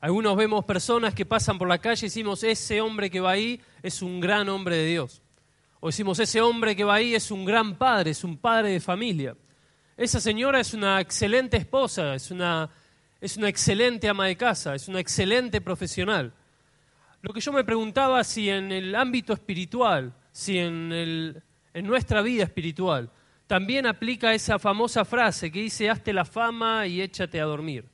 Algunos vemos personas que pasan por la calle y decimos, ese hombre que va ahí es un gran hombre de Dios. O decimos, ese hombre que va ahí es un gran padre, es un padre de familia. Esa señora es una excelente esposa, es una, es una excelente ama de casa, es una excelente profesional. Lo que yo me preguntaba si en el ámbito espiritual, si en, el, en nuestra vida espiritual, también aplica esa famosa frase que dice, hazte la fama y échate a dormir.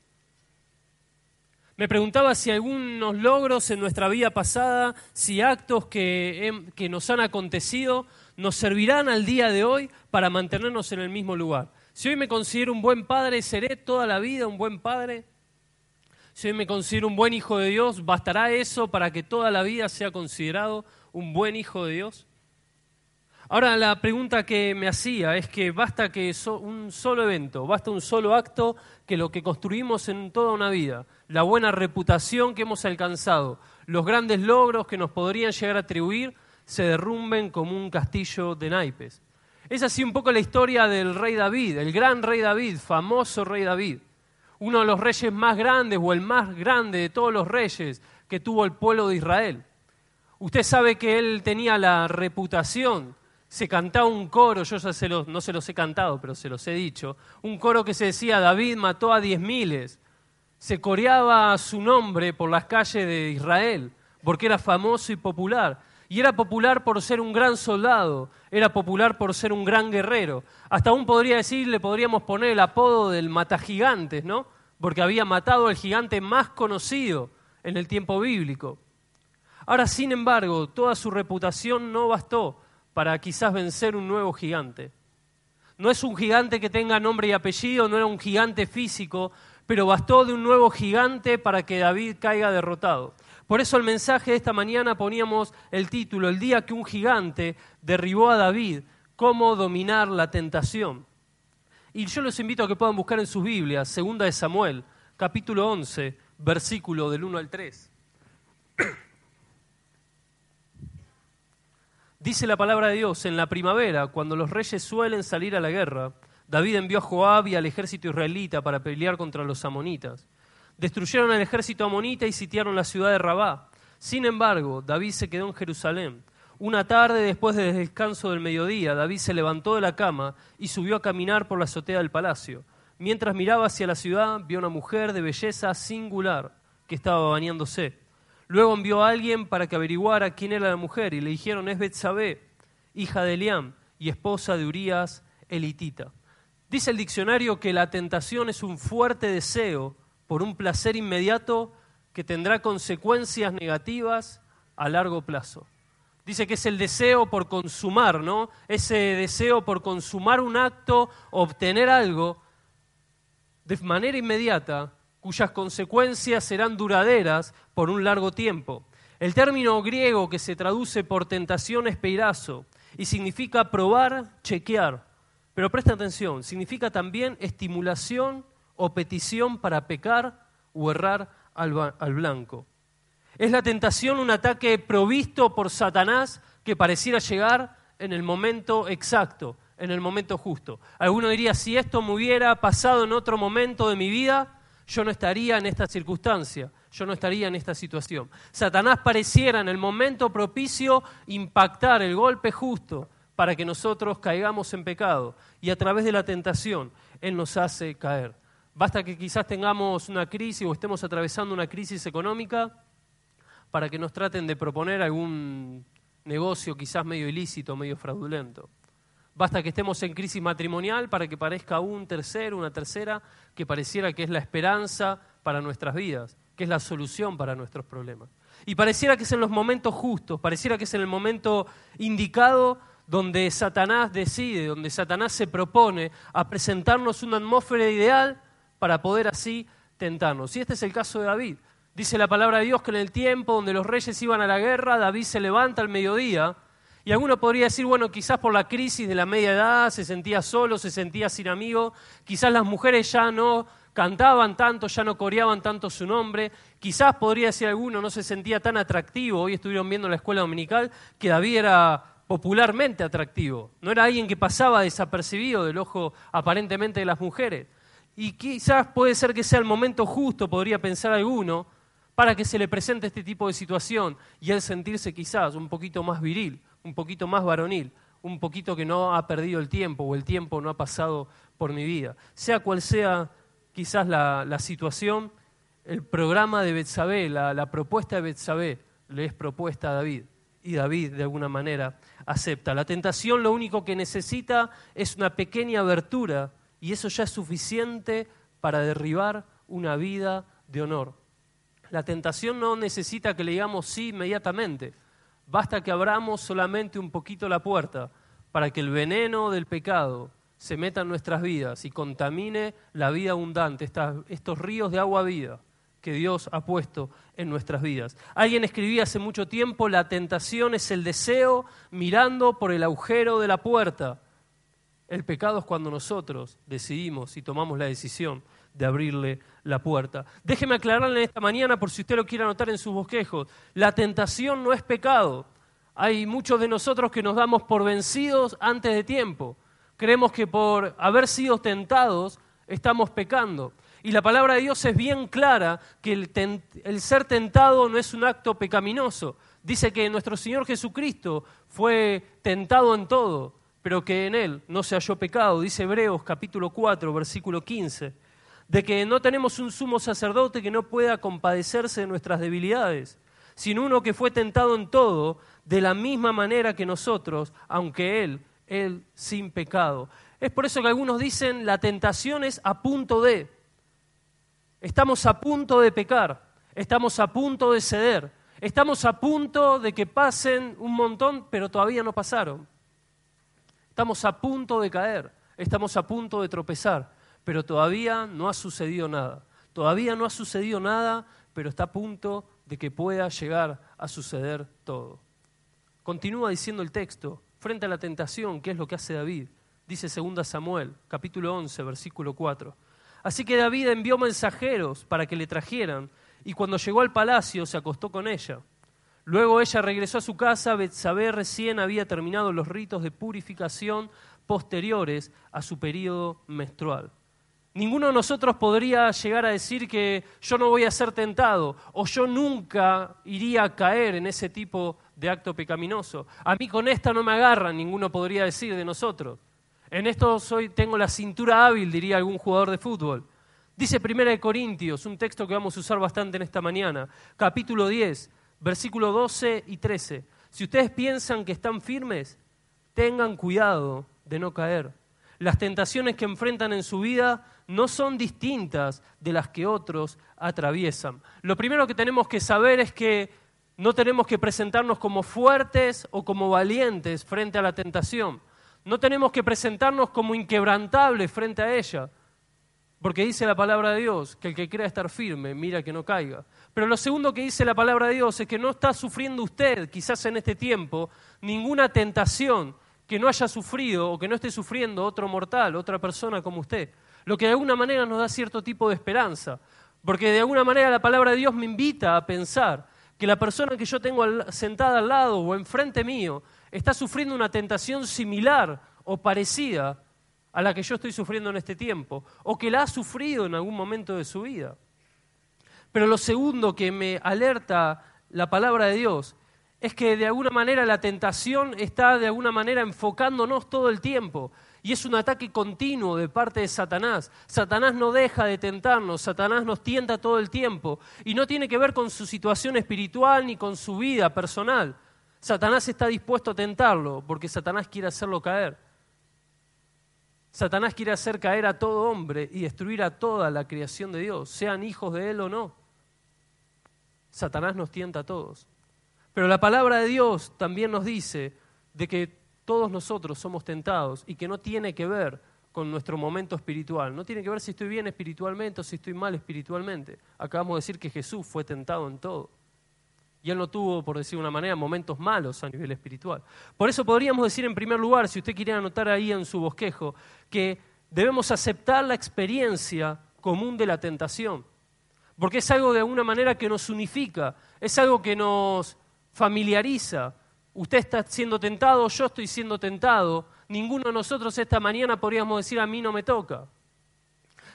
Me preguntaba si algunos logros en nuestra vida pasada, si actos que, que, nos han acontecido, nos servirán al día de hoy para mantenernos en el mismo lugar. Si hoy me considero un buen padre, ¿seré toda la vida un buen padre? Si hoy me considero un buen hijo de Dios, ¿bastará eso para que toda la vida sea considerado un buen hijo de Dios? Ahora la pregunta que me hacía es que basta que un solo evento, basta un solo acto que lo que construimos en toda una vida, la buena reputación que hemos alcanzado, los grandes logros que nos podrían llegar a atribuir, se derrumben como un castillo de naipes. Es así un poco la historia del rey David, el gran rey David, famoso rey David, uno de los reyes más grandes o el más grande de todos los reyes que tuvo el pueblo de Israel. Usted sabe que él tenía la reputación se cantaba un coro, yo ya se los, no se los he cantado, pero se los he dicho, un coro que se decía, David mató a diez miles. Se coreaba su nombre por las calles de Israel, porque era famoso y popular. Y era popular por ser un gran soldado, era popular por ser un gran guerrero. Hasta aún podría decir, le podríamos poner el apodo del matagigantes, ¿no? Porque había matado al gigante más conocido en el tiempo bíblico. Ahora, sin embargo, toda su reputación no bastó para quizás vencer un nuevo gigante. No es un gigante que tenga nombre y apellido, no era un gigante físico, pero bastó de un nuevo gigante para que David caiga derrotado. Por eso el mensaje de esta mañana poníamos el título, el día que un gigante derribó a David, cómo dominar la tentación. Y yo los invito a que puedan buscar en sus Biblias, segunda de Samuel, capítulo 11, versículo del 1 al 3. Dice la palabra de Dios, en la primavera, cuando los reyes suelen salir a la guerra, David envió a Joab y al ejército israelita para pelear contra los amonitas. Destruyeron al ejército amonita y sitiaron la ciudad de Rabá. Sin embargo, David se quedó en Jerusalén. Una tarde, después del descanso del mediodía, David se levantó de la cama y subió a caminar por la azotea del palacio. Mientras miraba hacia la ciudad, vio una mujer de belleza singular que estaba bañándose. Luego envió a alguien para que averiguara quién era la mujer y le dijeron es Betsabé, hija de Eliam y esposa de Urías elitita. Dice el diccionario que la tentación es un fuerte deseo por un placer inmediato que tendrá consecuencias negativas a largo plazo. Dice que es el deseo por consumar, ¿no? Ese deseo por consumar un acto, obtener algo de manera inmediata cuyas consecuencias serán duraderas por un largo tiempo. El término griego que se traduce por tentación es peirazo y significa probar, chequear. Pero presta atención, significa también estimulación o petición para pecar o errar al, al blanco. Es la tentación un ataque provisto por Satanás que pareciera llegar en el momento exacto, en el momento justo. Alguno diría, si esto me hubiera pasado en otro momento de mi vida, yo no estaría en esta circunstancia, yo no estaría en esta situación. Satanás pareciera en el momento propicio impactar el golpe justo para que nosotros caigamos en pecado y a través de la tentación Él nos hace caer. Basta que quizás tengamos una crisis o estemos atravesando una crisis económica para que nos traten de proponer algún negocio quizás medio ilícito, medio fraudulento. Basta que estemos en crisis matrimonial para que parezca un tercero, una tercera, que pareciera que es la esperanza para nuestras vidas, que es la solución para nuestros problemas. Y pareciera que es en los momentos justos, pareciera que es en el momento indicado donde Satanás decide, donde Satanás se propone a presentarnos una atmósfera ideal para poder así tentarnos. Y este es el caso de David. Dice la palabra de Dios que en el tiempo donde los reyes iban a la guerra, David se levanta al mediodía y alguno podría decir, bueno, quizás por la crisis de la media edad se sentía solo, se sentía sin amigos, quizás las mujeres ya no cantaban tanto, ya no coreaban tanto su nombre, quizás podría decir alguno, no se sentía tan atractivo, hoy estuvieron viendo en la escuela dominical que David era popularmente atractivo, no era alguien que pasaba desapercibido del ojo aparentemente de las mujeres. Y quizás puede ser que sea el momento justo, podría pensar alguno, para que se le presente este tipo de situación y él sentirse quizás un poquito más viril, un poquito más varonil, un poquito que no ha perdido el tiempo o el tiempo no ha pasado por mi vida. Sea cual sea quizás la, situación, el programa de Betsabé, la, la propuesta de Betsabé le es propuesta a David y David de alguna manera acepta. La tentación lo único que necesita es una pequeña abertura y eso ya es suficiente para derribar una vida de honor. La tentación no necesita que le digamos sí inmediatamente. Basta que abramos solamente un poquito la puerta para que el veneno del pecado se meta en nuestras vidas y contamine la vida abundante, estos ríos de agua vida que Dios ha puesto en nuestras vidas. Alguien escribía hace mucho tiempo, la tentación es el deseo mirando por el agujero de la puerta. El pecado es cuando nosotros decidimos y tomamos la decisión de abrirle la puerta. Déjeme aclararle esta mañana, por si usted lo quiere anotar en sus bosquejos, la tentación no es pecado. Hay muchos de nosotros que nos damos por vencidos antes de tiempo. Creemos que por haber sido tentados estamos pecando. Y la palabra de Dios es bien clara que el, ser tentado no es un acto pecaminoso. Dice que nuestro Señor Jesucristo fue tentado en todo, pero que en Él no se halló pecado. Dice Hebreos capítulo 4, versículo 15 de que no tenemos un sumo sacerdote que no pueda compadecerse de nuestras debilidades, sino uno que fue tentado en todo, de la misma manera que nosotros, aunque Él, Él sin pecado. Es por eso que algunos dicen la tentación es a punto de. Estamos a punto de pecar, estamos a punto de ceder, estamos a punto de que pasen un montón, pero todavía no pasaron. Estamos a punto de caer, estamos a punto de tropezar pero todavía no ha sucedido nada. Todavía no ha sucedido nada, pero está a punto de que pueda llegar a suceder todo. Continúa diciendo el texto, frente a la tentación, ¿qué es lo que hace David? Dice 2 Samuel, capítulo 11, versículo 4. Así que David envió mensajeros para que le trajeran, y cuando llegó al palacio se acostó con ella. Luego ella regresó a su casa, Betsabé recién había terminado los ritos de purificación posteriores a su periodo menstrual. Ninguno de nosotros podría llegar a decir que yo no voy a ser tentado o yo nunca iría a caer en ese tipo de acto pecaminoso. A mí con esta no me agarran, ninguno podría decir de nosotros. En esto soy, tengo la cintura hábil, diría algún jugador de fútbol. Dice Primera de Corintios, un texto que vamos a usar bastante en esta mañana, capítulo 10, versículo 12 y 13. Si ustedes piensan que están firmes, tengan cuidado de no caer. Las tentaciones que enfrentan en su vida no son distintas de las que otros atraviesan. Lo primero que tenemos que saber es que no tenemos que presentarnos como fuertes o como valientes frente a la tentación. No tenemos que presentarnos como inquebrantables frente a ella. Porque dice la palabra de Dios que el que quiera estar firme, mira que no caiga. Pero lo segundo que dice la palabra de Dios es que no está sufriendo usted, quizás en este tiempo, ninguna tentación que no haya sufrido o que no esté sufriendo otro mortal, otra persona como usted lo que de alguna manera nos da cierto tipo de esperanza, porque de alguna manera la palabra de Dios me invita a pensar que la persona que yo tengo sentada al lado o enfrente mío está sufriendo una tentación similar o parecida a la que yo estoy sufriendo en este tiempo, o que la ha sufrido en algún momento de su vida. Pero lo segundo que me alerta la palabra de Dios es que de alguna manera la tentación está de alguna manera enfocándonos todo el tiempo. Y es un ataque continuo de parte de Satanás. Satanás no deja de tentarnos, Satanás nos tienta todo el tiempo. Y no tiene que ver con su situación espiritual ni con su vida personal. Satanás está dispuesto a tentarlo porque Satanás quiere hacerlo caer. Satanás quiere hacer caer a todo hombre y destruir a toda la creación de Dios, sean hijos de Él o no. Satanás nos tienta a todos. Pero la palabra de Dios también nos dice de que todos nosotros somos tentados y que no tiene que ver con nuestro momento espiritual. No tiene que ver si estoy bien espiritualmente o si estoy mal espiritualmente. Acabamos de decir que Jesús fue tentado en todo. Y él no tuvo, por decir de una manera, momentos malos a nivel espiritual. Por eso podríamos decir en primer lugar, si usted quiere anotar ahí en su bosquejo, que debemos aceptar la experiencia común de la tentación. Porque es algo de alguna manera que nos unifica, es algo que nos familiariza. Usted está siendo tentado, yo estoy siendo tentado. Ninguno de nosotros esta mañana podríamos decir a mí no me toca.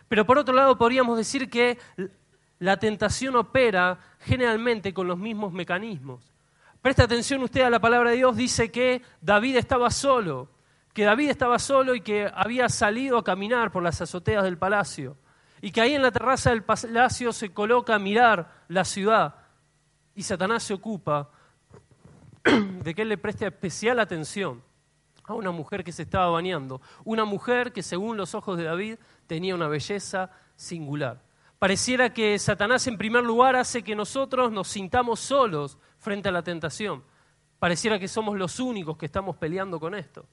Pero por otro lado podríamos decir que la tentación opera generalmente con los mismos mecanismos. Presta atención usted a la palabra de Dios, dice que David estaba solo, que David estaba solo y que había salido a caminar por las azoteas del palacio, y que ahí en la terraza del palacio se coloca a mirar la ciudad, y Satanás se ocupa de que él le preste especial atención a una mujer que se estaba bañando, una mujer que según los ojos de David tenía una belleza singular. Pareciera que Satanás en primer lugar hace que nosotros nos sintamos solos frente a la tentación. Pareciera que somos los únicos que estamos peleando con esto.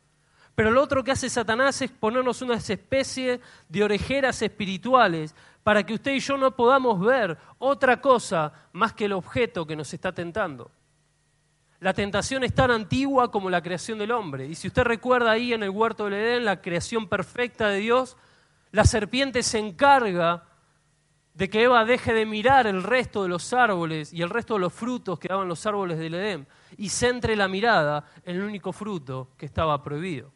Pero lo otro que hace Satanás es ponernos una especie de orejeras espirituales para que usted y yo no podamos ver otra cosa más que el objeto que nos está tentando. La tentación es tan antigua como la creación del hombre. Y si usted recuerda ahí en el huerto del Edén, la creación perfecta de Dios, la serpiente se encarga de que Eva deje de mirar el resto de los árboles y el resto de los frutos que daban los árboles del Edén y centre la mirada en el único fruto que estaba prohibido.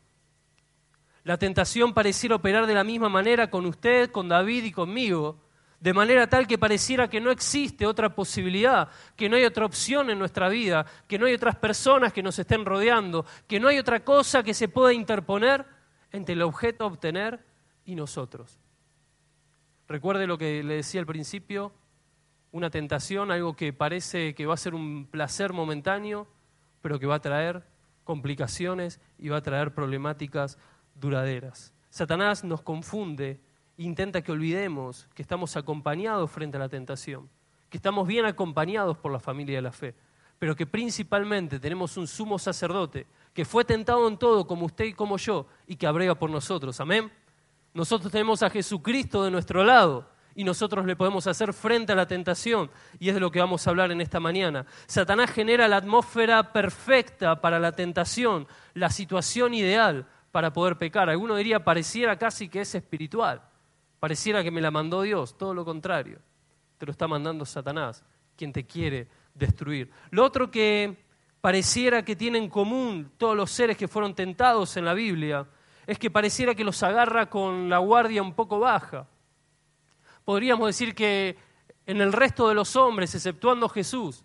La tentación pareciera operar de la misma manera con usted, con David y conmigo, de manera tal que pareciera que no existe otra posibilidad, que no hay otra opción en nuestra vida, que no hay otras personas que nos estén rodeando, que no hay otra cosa que se pueda interponer entre el objeto a obtener y nosotros. Recuerde lo que le decía al principio, una tentación, algo que parece que va a ser un placer momentáneo, pero que va a traer complicaciones y va a traer problemáticas duraderas. Satanás nos confunde, intenta que olvidemos que estamos acompañados frente a la tentación, que estamos bien acompañados por la familia de la fe, pero que principalmente tenemos un sumo sacerdote que fue tentado en todo como usted y como yo y que abrega por nosotros. Amén. Nosotros tenemos a Jesucristo de nuestro lado y nosotros le podemos hacer frente a la tentación. Y es de lo que vamos a hablar en esta mañana. Satanás genera la atmósfera perfecta para la tentación, la situación ideal para poder pecar. Alguno diría, pareciera casi que es espiritual. Pareciera que me la mandó Dios. Todo lo contrario. Te lo está mandando Satanás, quien te quiere destruir. Lo otro que pareciera que tiene en común todos los seres que fueron tentados en la Biblia es que pareciera que los agarra con la guardia un poco baja. Podríamos decir que en el resto de los hombres, exceptuando Jesús,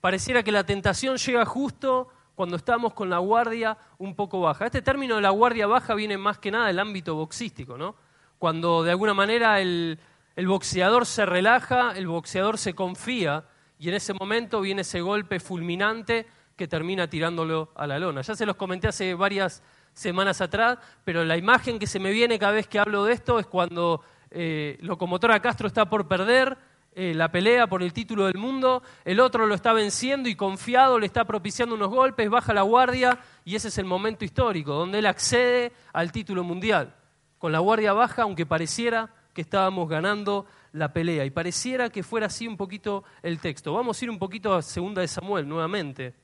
pareciera que la tentación llega justo cuando estamos con la guardia un poco baja. Este término de la guardia baja viene más que nada del ámbito boxístico, ¿no? Cuando de alguna manera el, el boxeador se relaja, el boxeador se confía y en ese momento viene ese golpe fulminante que termina tirándolo a la lona. Ya se los comenté hace varias semanas atrás, pero la imagen que se me viene cada vez que hablo de esto es cuando eh, Locomotora Castro está por perder eh, la pelea por el título del mundo, el otro lo está venciendo y confiado le está propiciando unos golpes, baja la guardia y ese es el momento histórico donde él accede al título mundial. Con la guardia baja, aunque pareciera que estábamos ganando la pelea y pareciera que fuera así un poquito el texto. Vamos a ir un poquito a Segunda de Samuel nuevamente,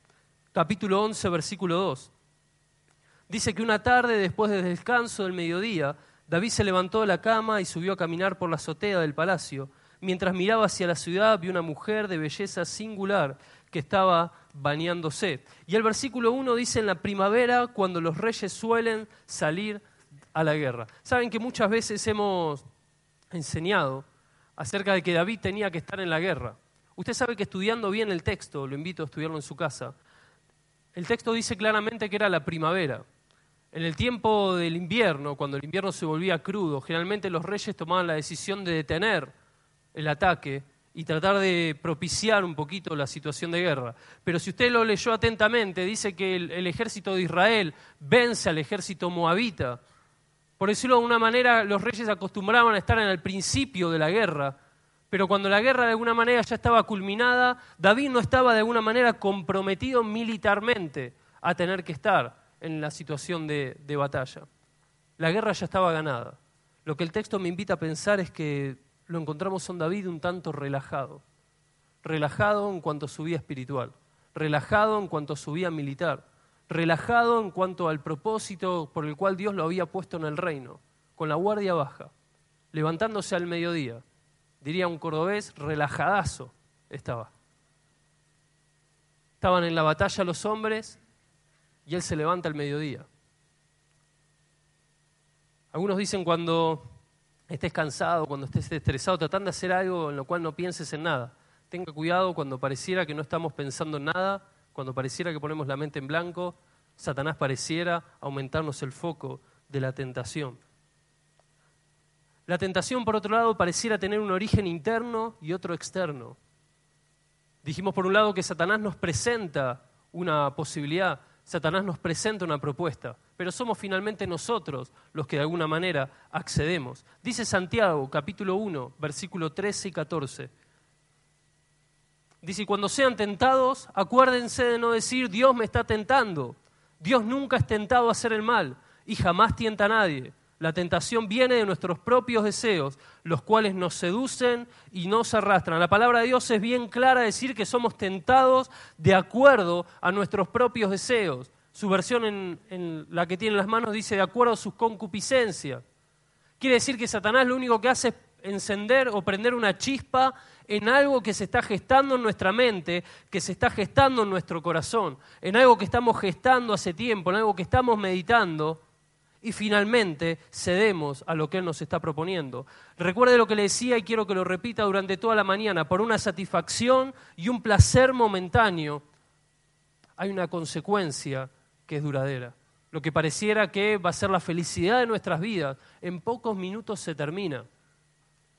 capítulo 11, versículo 2. Dice que una tarde, después del descanso del mediodía, David se levantó de la cama y subió a caminar por la azotea del palacio. Mientras miraba hacia la ciudad, vio una mujer de belleza singular que estaba bañándose. Y el versículo 1 dice, en la primavera, cuando los reyes suelen salir a la guerra. Saben que muchas veces hemos enseñado acerca de que David tenía que estar en la guerra. Usted sabe que estudiando bien el texto, lo invito a estudiarlo en su casa, el texto dice claramente que era la primavera. En el tiempo del invierno, cuando el invierno se volvía crudo, generalmente los reyes tomaban la decisión de detener el ataque y tratar de propiciar un poquito la situación de guerra. Pero si usted lo leyó atentamente, dice que el, ejército de Israel vence al ejército moabita. Por decirlo de una manera, los reyes acostumbraban a estar en el principio de la guerra, pero cuando la guerra de alguna manera ya estaba culminada, David no estaba de alguna manera comprometido militarmente a tener que estar en la situación de, batalla. La guerra ya estaba ganada. Lo que el texto me invita a pensar es que lo encontramos en David un tanto relajado. Relajado en cuanto a su vida espiritual, relajado en cuanto a su vida militar, relajado en cuanto al propósito por el cual Dios lo había puesto en el reino, con la guardia baja, levantándose al mediodía. Diría un cordobés, relajadazo estaba. Estaban en la batalla los hombres y él se levanta al mediodía. Algunos dicen cuando estés cansado, cuando estés estresado, tratando de hacer algo en lo cual no pienses en nada. Tenga cuidado cuando pareciera que no estamos pensando en nada, cuando pareciera que ponemos la mente en blanco, Satanás pareciera aumentarnos el foco de la tentación. La tentación, por otro lado, pareciera tener un origen interno y otro externo. Dijimos, por un lado, que Satanás nos presenta una posibilidad, Satanás nos presenta una propuesta, pero somos finalmente nosotros los que de alguna manera accedemos. Dice Santiago, capítulo 1, versículo 13 y 14. Dice, cuando sean tentados, acuérdense de no decir, Dios me está tentando. Dios nunca es tentado a hacer el mal y jamás tienta a nadie. La tentación viene de nuestros propios deseos, los cuales nos seducen y nos arrastran. La palabra de Dios es bien clara decir que somos tentados de acuerdo a nuestros propios deseos. Su versión en, la que tiene en las manos dice de acuerdo a sus concupiscencias. Quiere decir que Satanás lo único que hace es encender o prender una chispa en algo que se está gestando en nuestra mente, que se está gestando en nuestro corazón, en algo que estamos gestando hace tiempo, en algo que estamos meditando y finalmente cedemos a lo que Él nos está proponiendo. Recuerde lo que le decía y quiero que lo repita durante toda la mañana. Por una satisfacción y un placer momentáneo hay una consecuencia que es duradera. Lo que pareciera que va a ser la felicidad de nuestras vidas, en pocos minutos se termina.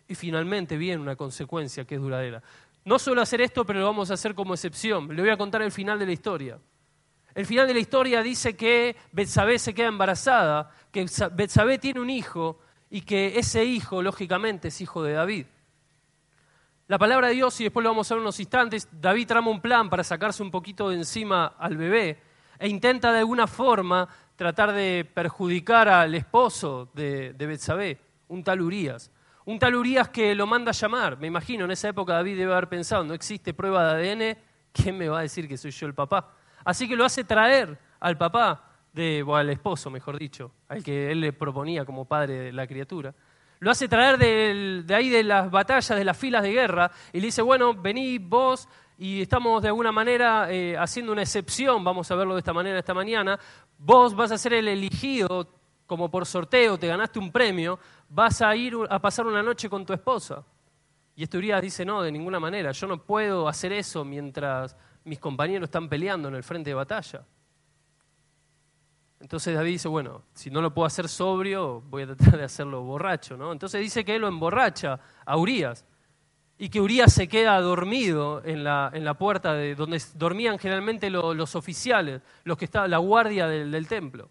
Y finalmente viene una consecuencia que es duradera. No suelo hacer esto, pero lo vamos a hacer como excepción. Le voy a contar el final de la historia. El final de la historia dice que Betsabé se queda embarazada, que Betsabé tiene un hijo y que ese hijo, lógicamente, es hijo de David. La palabra de Dios, y después lo vamos a ver unos instantes, David trama un plan para sacarse un poquito de encima al bebé e intenta de alguna forma tratar de perjudicar al esposo de, de un tal Urias. Un tal Urias que lo manda a llamar. Me imagino, en esa época David debe haber pensado, no existe prueba de ADN, ¿quién me va a decir que soy yo el papá? Así que lo hace traer al papá, de, o al esposo, mejor dicho, al que él le proponía como padre de la criatura. Lo hace traer de, ahí de las batallas, de las filas de guerra, y le dice, bueno, vení vos y estamos de alguna manera eh, haciendo una excepción, vamos a verlo de esta manera esta mañana, vos vas a ser el elegido como por sorteo, te ganaste un premio, vas a ir a pasar una noche con tu esposa. Y este Urias dice, no, de ninguna manera, yo no puedo hacer eso mientras mis compañeros están peleando en el frente de batalla. Entonces David dice, bueno, si no lo puedo hacer sobrio, voy a tratar de hacerlo borracho, ¿no? Entonces dice que él lo emborracha a Urias y que Urias se queda dormido en la, en la puerta de donde dormían generalmente los oficiales, los que estaban, la guardia del, templo.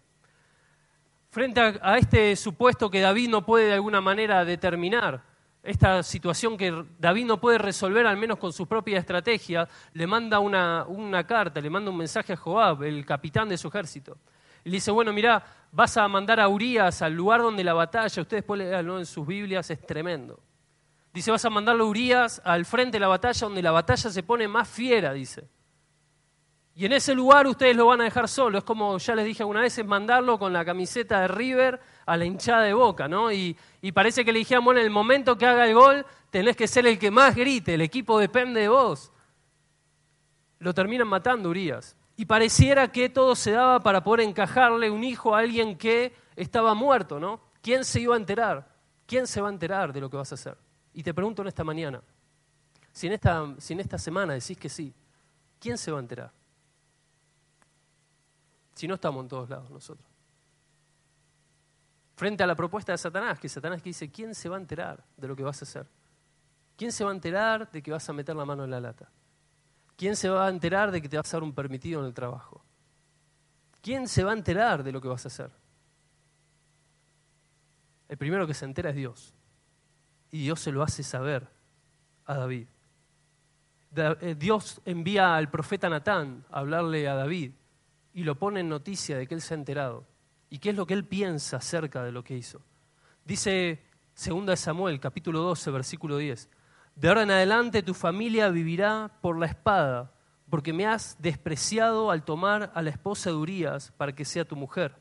Frente a este supuesto que David no puede de alguna manera determinar, esta situación que David no puede resolver, al menos con su propia estrategia, le manda una, carta, le manda un mensaje a Joab, el capitán de su ejército. Y le dice, bueno, mira, vas a mandar a Urias al lugar donde la batalla, ustedes pueden leerlo en sus Biblias, es tremendo. Dice, vas a mandarlo a Urias al frente de la batalla, donde la batalla se pone más fiera, dice. Y en ese lugar ustedes lo van a dejar solo. Es como ya les dije alguna vez, es mandarlo con la camiseta de River a la hinchada de boca, ¿no? Y, parece que le dijeron, bueno, en el momento que haga el gol, tenés que ser el que más grite, el equipo depende de vos. Lo terminan matando Urias. Y pareciera que todo se daba para poder encajarle un hijo a alguien que estaba muerto, ¿no? ¿Quién se iba a enterar? ¿Quién se va a enterar de lo que vas a hacer? Y te pregunto en esta mañana, si en esta, si en esta semana decís que sí, ¿quién se va a enterar? Si no estamos en todos lados nosotros. Frente a la propuesta de Satanás, que Satanás dice, ¿quién se va a enterar de lo que vas a hacer? ¿Quién se va a enterar de que vas a meter la mano en la lata? ¿Quién se va a enterar de que te vas a dar un permitido en el trabajo? ¿Quién se va a enterar de lo que vas a hacer? El primero que se entera es Dios. Y Dios se lo hace saber a David. Eh, Dios envía al profeta Natán a hablarle a David y lo pone en noticia de que él se ha enterado. Y qué es lo que él piensa acerca de lo que hizo. Dice 2 Samuel, capítulo 12, versículo 10. De ahora en adelante tu familia vivirá por la espada, porque me has despreciado al tomar a la esposa de Urías para que sea tu mujer.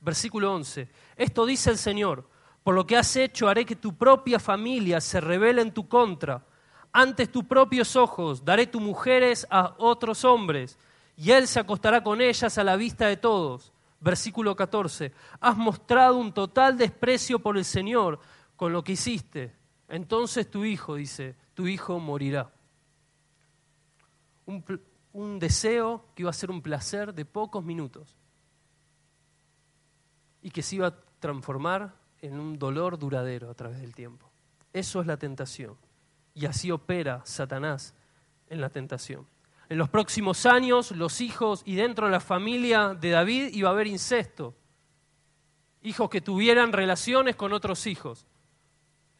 Versículo 11. Esto dice el Señor, por lo que has hecho haré que tu propia familia se revele en tu contra. Ante tus propios ojos daré tus mujeres a otros hombres, y él se acostará con ellas a la vista de todos. Versículo 14. Has mostrado un total desprecio por el Señor con lo que hiciste. Entonces tu hijo, dice, tu hijo morirá. Un, un deseo que iba a ser un placer de pocos minutos y que se iba a transformar en un dolor duradero a través del tiempo. Eso es la tentación. Y así opera Satanás en la tentación. En los próximos años, los hijos y dentro de la familia de David iba a haber incesto. Hijos que tuvieran relaciones con otros hijos.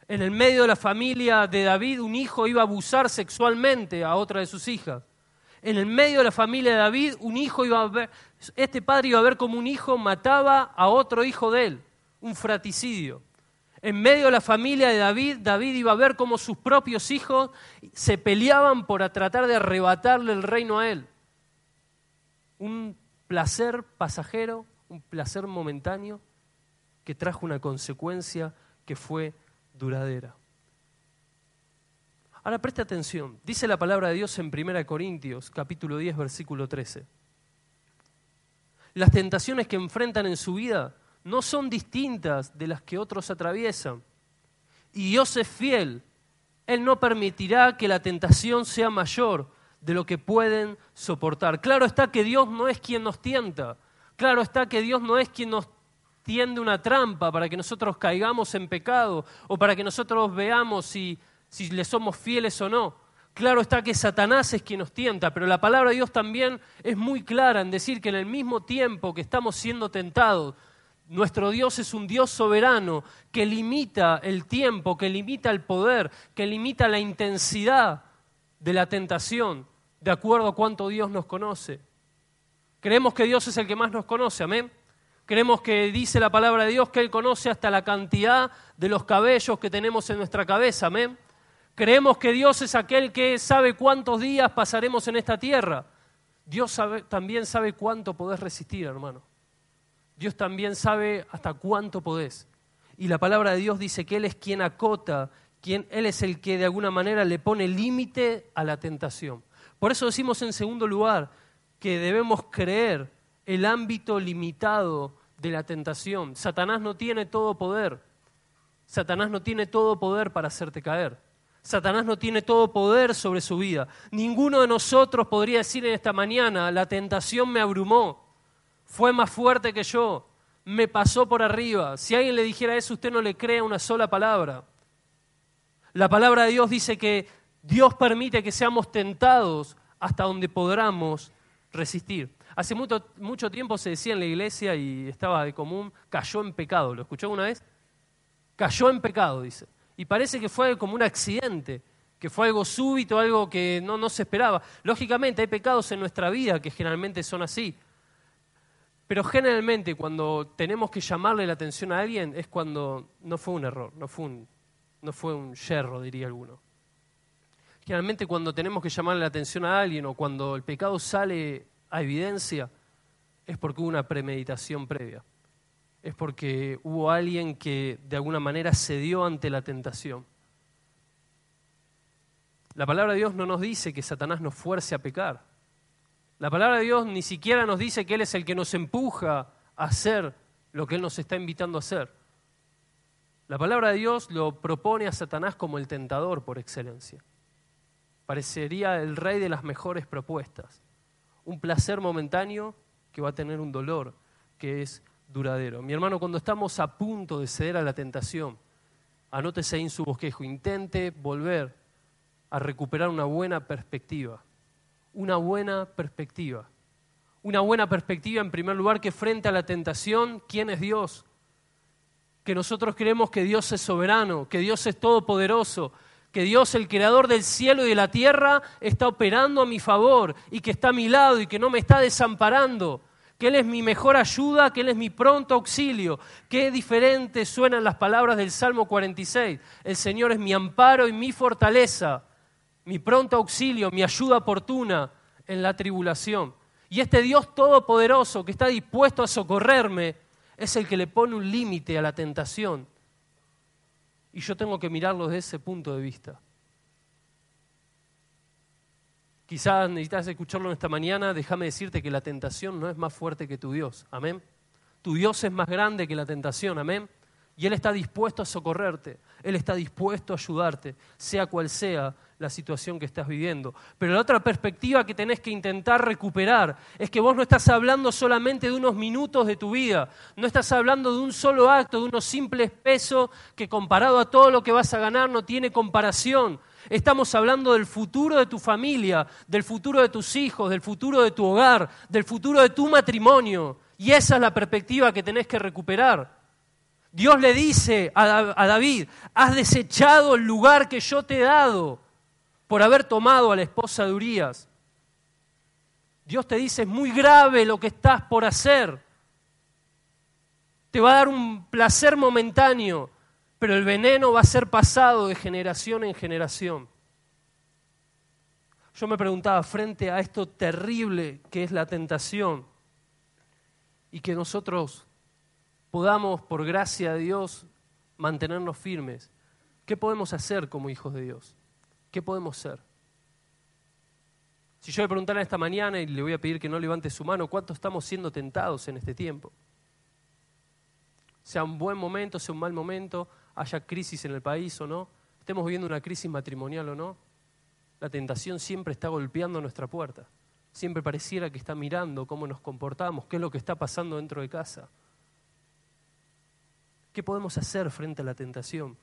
En el medio de la familia de David, un hijo iba a abusar sexualmente a otra de sus hijas. En el medio de la familia de David, un hijo iba a ver, este padre iba a ver como un hijo mataba a otro hijo de él, un fraticidio. En medio de la familia de David, David iba a ver cómo sus propios hijos se peleaban por tratar de arrebatarle el reino a él. Un placer pasajero, un placer momentáneo que trajo una consecuencia que fue duradera. Ahora preste atención, dice la palabra de Dios en 1 Corintios capítulo 10 versículo 13. Las tentaciones que enfrentan en su vida no son distintas de las que otros atraviesan. Y Dios es fiel. Él no permitirá que la tentación sea mayor de lo que pueden soportar. Claro está que Dios no es quien nos tienta. Claro está que Dios no es quien nos tiende una trampa para que nosotros caigamos en pecado o para que nosotros veamos si, si le somos fieles o no. Claro está que Satanás es quien nos tienta, pero la palabra de Dios también es muy clara en decir que en el mismo tiempo que estamos siendo tentados, nuestro Dios es un Dios soberano que limita el tiempo, que limita el poder, que limita la intensidad de la tentación, de acuerdo a cuánto Dios nos conoce. Creemos que Dios es el que más nos conoce, amén. Creemos que dice la palabra de Dios que Él conoce hasta la cantidad de los cabellos que tenemos en nuestra cabeza, amén. Creemos que Dios es aquel que sabe cuántos días pasaremos en esta tierra. Dios también sabe cuánto podés resistir, hermano. Dios también sabe hasta cuánto podés. Y la palabra de Dios dice que Él es quien acota, quien, Él es el que de alguna manera le pone límite a la tentación. Por eso decimos en segundo lugar que debemos creer el ámbito limitado de la tentación. Satanás no tiene todo poder. Satanás no tiene todo poder para hacerte caer. Satanás no tiene todo poder sobre su vida. Ninguno de nosotros podría decir en esta mañana, la tentación me abrumó, fue más fuerte que yo, me pasó por arriba. Si alguien le dijera eso, usted no le cree una sola palabra. La palabra de Dios dice que Dios permite que seamos tentados hasta donde podamos resistir. Hace mucho, mucho tiempo se decía en la iglesia y estaba de común, cayó en pecado. ¿Lo escuchó alguna vez? Cayó en pecado, dice. Y parece que fue como un accidente, que fue algo súbito, algo que no, no se esperaba. Lógicamente hay pecados en nuestra vida que generalmente son así. Pero generalmente cuando tenemos que llamarle la atención a alguien es cuando no fue un error, no fue un, no fue un yerro, diría alguno. Generalmente cuando tenemos que llamarle la atención a alguien o cuando el pecado sale a evidencia es porque hubo una premeditación previa. Es porque hubo alguien que de alguna manera cedió ante la tentación. La palabra de Dios no nos dice que Satanás nos fuerce a pecar. La palabra de Dios ni siquiera nos dice que Él es el que nos empuja a hacer lo que Él nos está invitando a hacer. La palabra de Dios lo propone a Satanás como el tentador por excelencia. Parecería el rey de las mejores propuestas. Un placer momentáneo que va a tener un dolor que es duradero. Mi hermano, cuando estamos a punto de ceder a la tentación, anótese ahí en su bosquejo, intente volver a recuperar una buena perspectiva una buena perspectiva. Una buena perspectiva, en primer lugar, que frente a la tentación, ¿quién es Dios? Que nosotros creemos que Dios es soberano, que Dios es todopoderoso, que Dios, el creador del cielo y de la tierra, está operando a mi favor y que está a mi lado y que no me está desamparando, que Él es mi mejor ayuda, que Él es mi pronto auxilio. Qué diferentes suenan las palabras del Salmo 46. El Señor es mi amparo y mi fortaleza, mi pronto auxilio, mi ayuda oportuna en la tribulación. Y este Dios todopoderoso que está dispuesto a socorrerme es el que le pone un límite a la tentación. Y yo tengo que mirarlo desde ese punto de vista. Quizás necesitas escucharlo en esta mañana, déjame decirte que la tentación no es más fuerte que tu Dios. Amén. Tu Dios es más grande que la tentación. Amén. Y Él está dispuesto a socorrerte, Él está dispuesto a ayudarte, sea cual sea la situación que estás viviendo. Pero la otra perspectiva que tenés que intentar recuperar es que vos no estás hablando solamente de unos minutos de tu vida, no estás hablando de un solo acto, de unos simples pesos que comparado a todo lo que vas a ganar no tiene comparación. Estamos hablando del futuro de tu familia, del futuro de tus hijos, del futuro de tu hogar, del futuro de tu matrimonio. Y esa es la perspectiva que tenés que recuperar. Dios le dice a, David, has desechado el lugar que yo te he dado por haber tomado a la esposa de Urias. Dios te dice, es muy grave lo que estás por hacer. Te va a dar un placer momentáneo, pero el veneno va a ser pasado de generación en generación. Yo me preguntaba, frente a esto terrible que es la tentación, y que nosotros podamos, por gracia de Dios, mantenernos firmes, ¿qué podemos hacer como hijos de Dios? ¿Qué podemos ser? Si yo le preguntara esta mañana y le voy a pedir que no levante su mano, ¿cuánto estamos siendo tentados en este tiempo? Sea un buen momento, sea un mal momento, haya crisis en el país o no, estemos viviendo una crisis matrimonial o no, la tentación siempre está golpeando nuestra puerta. Siempre pareciera que está mirando cómo nos comportamos, qué es lo que está pasando dentro de casa. ¿Qué podemos hacer frente a la tentación?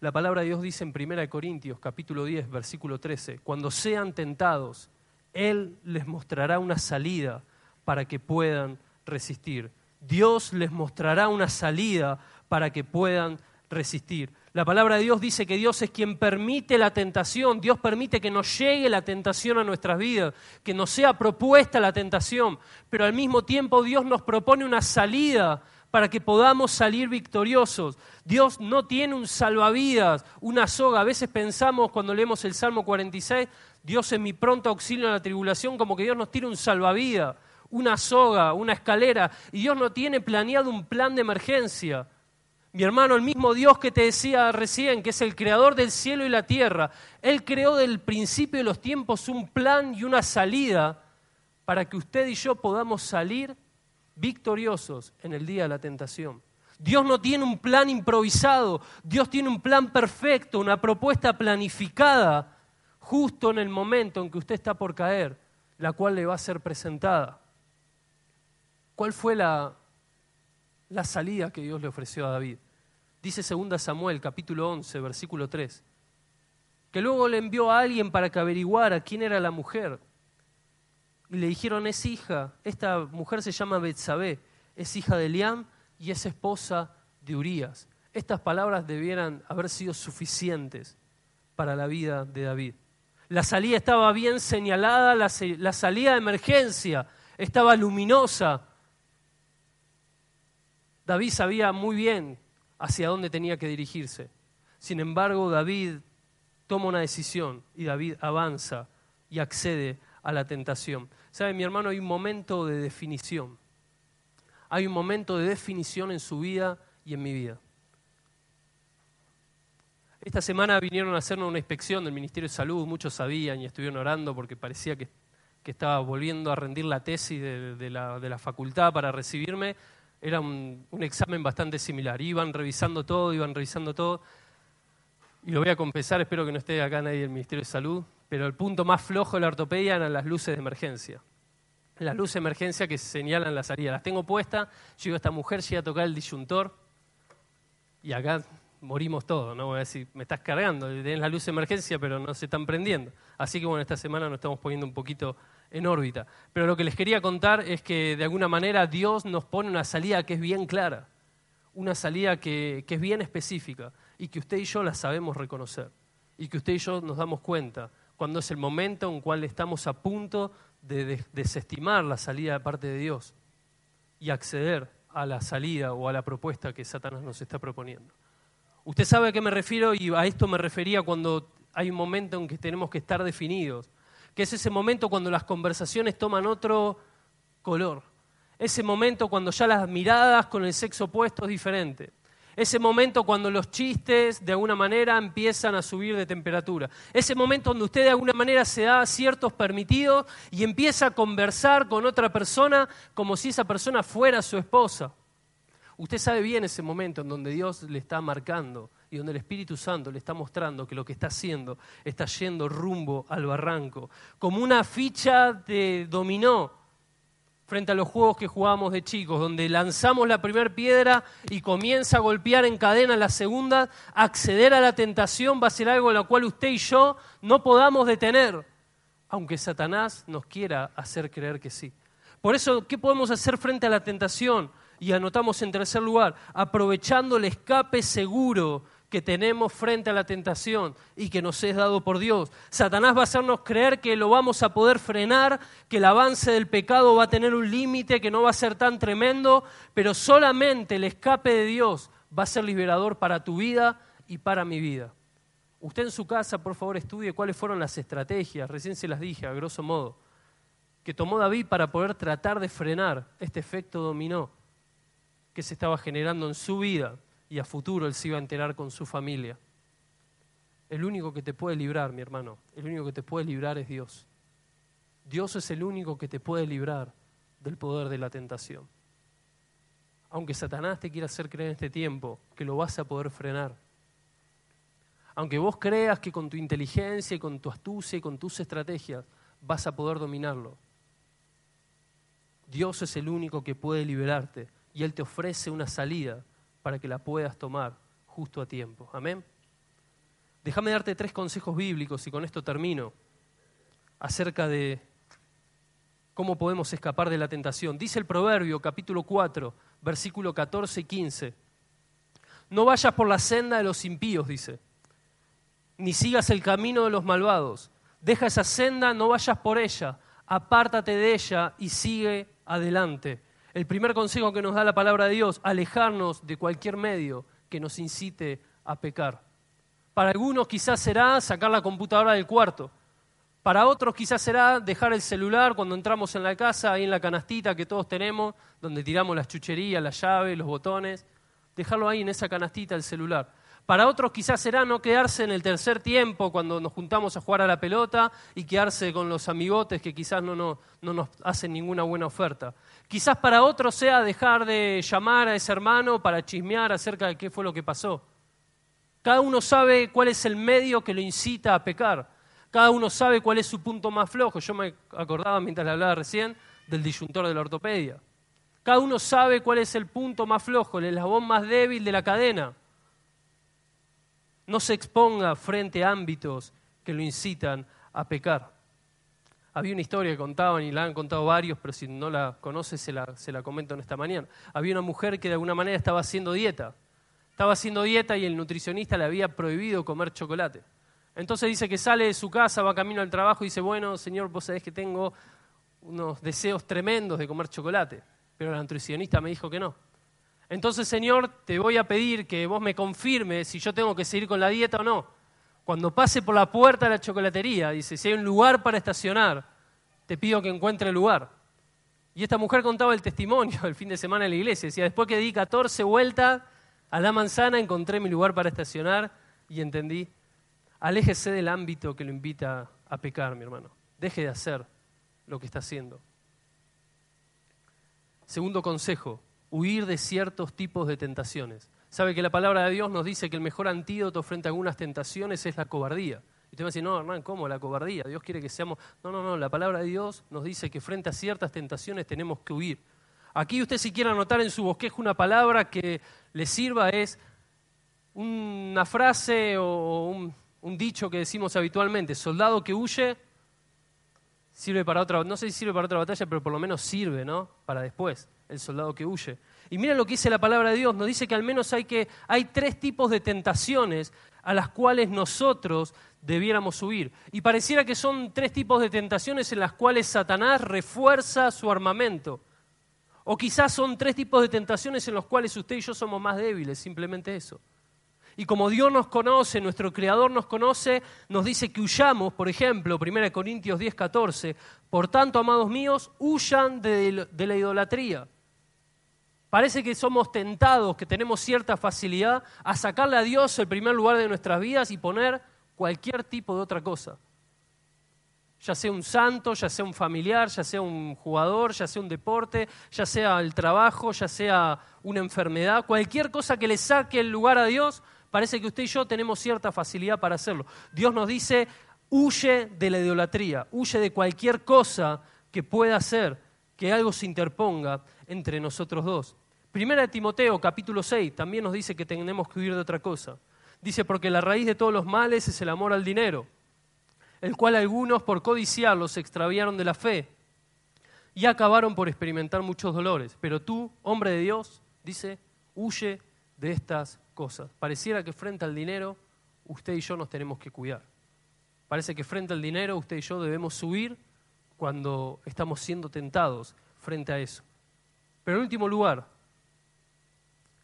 La palabra de Dios dice en 1 Corintios capítulo 10, versículo 13, cuando sean tentados, Él les mostrará una salida para que puedan resistir. Dios les mostrará una salida para que puedan resistir. La palabra de Dios dice que Dios es quien permite la tentación, Dios permite que nos llegue la tentación a nuestras vidas, que nos sea propuesta la tentación, pero al mismo tiempo Dios nos propone una salida para que podamos salir victoriosos. Dios no tiene un salvavidas, una soga. A veces pensamos cuando leemos el Salmo 46, Dios es mi pronto auxilio en la tribulación, como que Dios nos tiene un salvavidas, una soga, una escalera, y Dios no tiene planeado un plan de emergencia. Mi hermano, el mismo Dios que te decía recién, que es el creador del cielo y la tierra, Él creó del principio de los tiempos un plan y una salida para que usted y yo podamos salir victoriosos en el día de la tentación. Dios no tiene un plan improvisado, Dios tiene un plan perfecto, una propuesta planificada justo en el momento en que usted está por caer, la cual le va a ser presentada. ¿Cuál fue la, la salida que Dios le ofreció a David? Dice 2 Samuel capítulo 11, versículo 3, que luego le envió a alguien para que averiguara quién era la mujer y le dijeron, es hija, esta mujer se llama Betsabé, es hija de Eliam y es esposa de Urías. Estas palabras debieran haber sido suficientes para la vida de David. La salida estaba bien señalada, la, la salida de emergencia estaba luminosa. David sabía muy bien hacia dónde tenía que dirigirse. Sin embargo, David toma una decisión y David avanza y accede a la tentación. ¿Sabe, mi hermano? Hay un momento de definición. Hay un momento de definición en su vida y en mi vida. Esta semana vinieron a hacernos una inspección del Ministerio de Salud, muchos sabían y estuvieron orando porque parecía que, estaba volviendo a rendir la tesis de, la, facultad para recibirme. Era un, un, examen bastante similar. Iban revisando todo, iban revisando todo. Y lo voy a confesar, espero que no esté acá nadie del Ministerio de Salud, pero el punto más flojo de la ortopedia eran las luces de emergencia. Las luces de emergencia que señalan la salida. Las tengo puestas, yo esta mujer llega a tocar el disyuntor y acá morimos todos, ¿no? Voy a decir, me estás cargando, tenés la luz de emergencia, pero no se están prendiendo. Así que bueno, esta semana nos estamos poniendo un poquito en órbita. Pero lo que les quería contar es que de alguna manera Dios nos pone una salida que es bien clara, una salida que, que es bien específica y que usted y yo la sabemos reconocer y que usted y yo nos damos cuenta cuando es el momento en cual estamos a punto de desestimar la salida de parte de Dios. y acceder a la salida o a la propuesta que Satanás nos está proponiendo. Usted sabe a qué me refiero y a esto me refería cuando hay un momento en que tenemos que estar definidos, que es ese momento cuando las conversaciones toman otro color, ese momento cuando ya las miradas con el sexo opuesto es diferente, ese momento cuando los chistes de alguna manera empiezan a subir de temperatura, ese momento donde usted de alguna manera se da ciertos permitidos y empieza a conversar con otra persona como si esa persona fuera su esposa. Usted sabe bien ese momento en donde Dios le está marcando y donde el Espíritu Santo le está mostrando que lo que está haciendo está yendo rumbo al barranco, como una ficha de dominó frente a los juegos que jugábamos de chicos, donde lanzamos la primera piedra y comienza a golpear en cadena la segunda, acceder a la tentación va a ser algo en lo cual usted y yo no podamos detener, aunque Satanás nos quiera hacer creer que sí. Por eso, ¿qué podemos hacer frente a la tentación? Y anotamos en tercer lugar, aprovechando el escape seguro que tenemos frente a la tentación y que nos es dado por Dios. Satanás va a hacernos creer que lo vamos a poder frenar, que el avance del pecado va a tener un límite, que no va a ser tan tremendo, pero solamente el escape de Dios va a ser liberador para tu vida y para mi vida. Usted en su casa, por favor, estudie cuáles fueron las estrategias, recién se las dije a grosso modo, que tomó David para poder tratar de frenar este efecto dominó que se estaba generando en su vida y a futuro él se iba a enterar con su familia. El único que te puede librar, mi hermano, el único que te puede librar es Dios. Dios es el único que te puede librar del poder de la tentación. Aunque Satanás te quiera hacer creer en este tiempo que lo vas a poder frenar. Aunque vos creas que con tu inteligencia y con tu astucia y con tus estrategias vas a poder dominarlo. Dios es el único que puede liberarte y Él te ofrece una salida para que la puedas tomar justo a tiempo. Amén. Déjame darte tres consejos bíblicos y con esto termino acerca de cómo podemos escapar de la tentación. Dice el Proverbio capítulo 4, versículo 14 y 15. No vayas por la senda de los impíos, dice, ni sigas el camino de los malvados. Deja esa senda, no vayas por ella, apártate de ella y sigue adelante. El primer consejo que nos da la palabra de Dios, alejarnos de cualquier medio que nos incite a pecar. Para algunos quizás será sacar la computadora del cuarto. Para otros quizás será dejar el celular cuando entramos en la casa, ahí en la canastita que todos tenemos, donde tiramos las chucherías, las llaves, los botones. Dejarlo ahí en esa canastita el celular. Para otros quizás será no quedarse en el tercer tiempo cuando nos juntamos a jugar a la pelota y quedarse con los amigotes que quizás no, no, no nos hacen ninguna buena oferta. Quizás para otros sea dejar de llamar a ese hermano para chismear acerca de qué fue lo que pasó. Cada uno sabe cuál es el medio que lo incita a pecar. Cada uno sabe cuál es su punto más flojo. Yo me acordaba mientras le hablaba recién del disyuntor de la ortopedia. Cada uno sabe cuál es el punto más flojo, el eslabón más débil de la cadena. No se exponga frente a ámbitos que lo incitan a pecar. Había una historia que contaban y la han contado varios, pero si no la conoce se la, se la comento en esta mañana. Había una mujer que de alguna manera estaba haciendo dieta. Estaba haciendo dieta y el nutricionista le había prohibido comer chocolate. Entonces dice que sale de su casa, va camino al trabajo y dice, bueno, señor, vos sabés que tengo unos deseos tremendos de comer chocolate. Pero la nutricionista me dijo que no. Entonces, Señor, te voy a pedir que vos me confirmes si yo tengo que seguir con la dieta o no. Cuando pase por la puerta de la chocolatería, dice, si hay un lugar para estacionar, te pido que encuentre el lugar. Y esta mujer contaba el testimonio el fin de semana en la iglesia. Decía, después que di 14 vueltas a la manzana, encontré mi lugar para estacionar y entendí, aléjese del ámbito que lo invita a pecar, mi hermano. Deje de hacer lo que está haciendo. Segundo consejo, huir de ciertos tipos de tentaciones. Sabe que la palabra de Dios nos dice que el mejor antídoto frente a algunas tentaciones es la cobardía. Y usted a decir, no, hermano, ¿cómo la cobardía? Dios quiere que seamos... No, no, no, la palabra de Dios nos dice que frente a ciertas tentaciones tenemos que huir. Aquí usted si quiere anotar en su bosquejo una palabra que le sirva es una frase o un, un dicho que decimos habitualmente, soldado que huye sirve para otra, no sé si sirve para otra batalla, pero por lo menos sirve, ¿no? Para después, el soldado que huye. Y mira lo que dice la palabra de Dios, nos dice que al menos hay, que, hay tres tipos de tentaciones a las cuales nosotros debiéramos huir. Y pareciera que son tres tipos de tentaciones en las cuales Satanás refuerza su armamento. O quizás son tres tipos de tentaciones en los cuales usted y yo somos más débiles, simplemente eso. Y como Dios nos conoce, nuestro Creador nos conoce, nos dice que huyamos, por ejemplo, 1 Corintios 10, 14, por tanto, amados míos, huyan de, de la idolatría. Parece que somos tentados, que tenemos cierta facilidad a sacarle a Dios el primer lugar de nuestras vidas y poner cualquier tipo de otra cosa. Ya sea un santo, ya sea un familiar, ya sea un jugador, ya sea un deporte, ya sea el trabajo, ya sea una enfermedad, cualquier cosa que le saque el lugar a Dios, parece que usted y yo tenemos cierta facilidad para hacerlo. Dios nos dice, huye de la idolatría, huye de cualquier cosa que pueda hacer que algo se interponga entre nosotros dos. Primera de Timoteo, capítulo 6, también nos dice que tenemos que huir de otra cosa. Dice, porque la raíz de todos los males es el amor al dinero, el cual algunos por codiciarlo se extraviaron de la fe y acabaron por experimentar muchos dolores. Pero tú, hombre de Dios, dice, huye de estas cosas. Pareciera que frente al dinero usted y yo nos tenemos que cuidar. Parece que frente al dinero usted y yo debemos subir cuando estamos siendo tentados frente a eso. Pero en último lugar,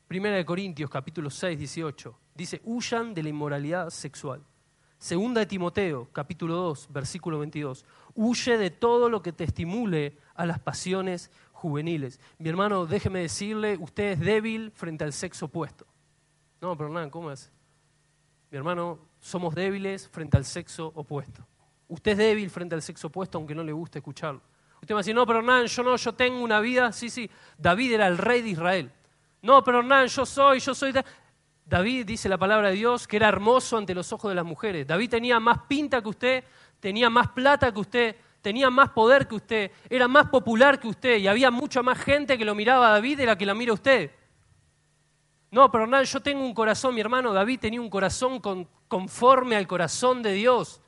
Primera de Corintios capítulo 6, 18, dice, huyan de la inmoralidad sexual. Segunda de Timoteo capítulo 2, versículo 22, huye de todo lo que te estimule a las pasiones juveniles. Mi hermano, déjeme decirle, usted es débil frente al sexo opuesto. No, pero nada, ¿cómo es? Mi hermano, somos débiles frente al sexo opuesto. Usted es débil frente al sexo opuesto aunque no le guste escucharlo. Usted va a decir, no, pero Hernán, yo no, yo tengo una vida, sí, sí, David era el rey de Israel. No, pero Hernán, yo soy, yo soy... David dice la palabra de Dios que era hermoso ante los ojos de las mujeres. David tenía más pinta que usted, tenía más plata que usted, tenía más poder que usted, era más popular que usted y había mucha más gente que lo miraba a David de la que la mira usted. No, pero Hernán, yo tengo un corazón, mi hermano David tenía un corazón conforme al corazón de Dios.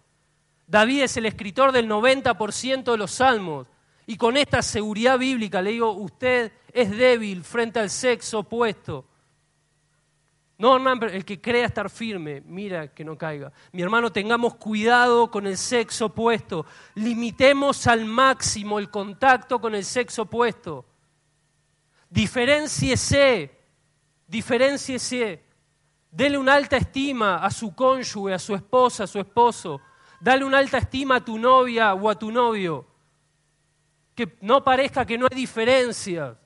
David es el escritor del 90% de los salmos. Y con esta seguridad bíblica le digo, usted es débil frente al sexo opuesto. No, Hernán, el que crea estar firme, mira que no caiga. Mi hermano, tengamos cuidado con el sexo opuesto. Limitemos al máximo el contacto con el sexo opuesto. Diferenciese Diferenciese. Dele una alta estima a su cónyuge, a su esposa, a su esposo. Dale una alta estima a tu novia o a tu novio. Que no parezca que no hay diferencias.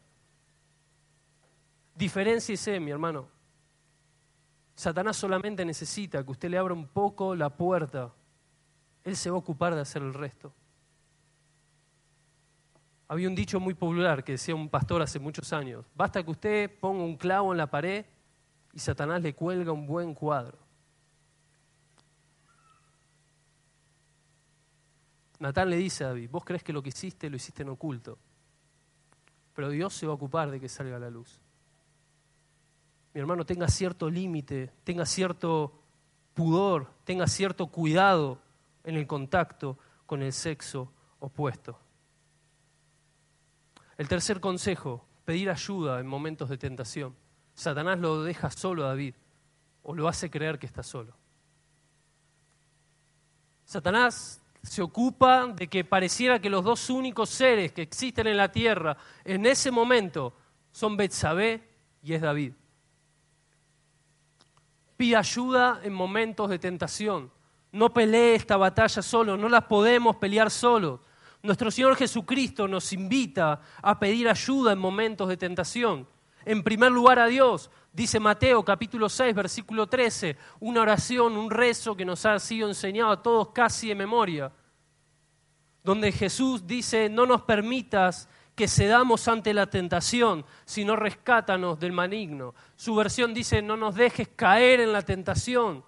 Diferenciese, mi hermano. Satanás solamente necesita que usted le abra un poco la puerta. Él se va a ocupar de hacer el resto. Había un dicho muy popular que decía un pastor hace muchos años, basta que usted ponga un clavo en la pared y Satanás le cuelga un buen cuadro. Natán le dice a David, vos crees que lo que hiciste lo hiciste en oculto, pero Dios se va a ocupar de que salga a la luz. Mi hermano, tenga cierto límite, tenga cierto pudor, tenga cierto cuidado en el contacto con el sexo opuesto. El tercer consejo, pedir ayuda en momentos de tentación. Satanás lo deja solo a David o lo hace creer que está solo. Satanás se ocupa de que pareciera que los dos únicos seres que existen en la tierra en ese momento son Betsabé y es David. Pide ayuda en momentos de tentación. No pelee esta batalla solo, no las podemos pelear solos. Nuestro Señor Jesucristo nos invita a pedir ayuda en momentos de tentación. En primer lugar a Dios, dice Mateo capítulo 6, versículo 13, una oración, un rezo que nos ha sido enseñado a todos casi de memoria, donde Jesús dice, no nos permitas que cedamos ante la tentación, sino rescátanos del maligno. Su versión dice, no nos dejes caer en la tentación.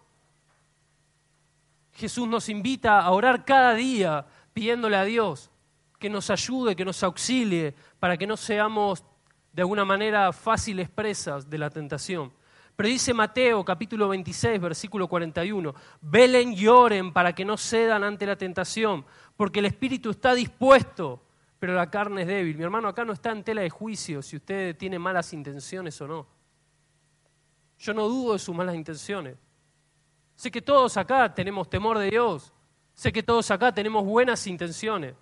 Jesús nos invita a orar cada día pidiéndole a Dios que nos ayude, que nos auxilie, para que no seamos de alguna manera fáciles presas de la tentación. Pero dice Mateo capítulo 26, versículo 41, velen y oren para que no cedan ante la tentación, porque el espíritu está dispuesto, pero la carne es débil. Mi hermano, acá no está en tela de juicio si usted tiene malas intenciones o no. Yo no dudo de sus malas intenciones. Sé que todos acá tenemos temor de Dios, Sé que todos acá tenemos buenas intenciones.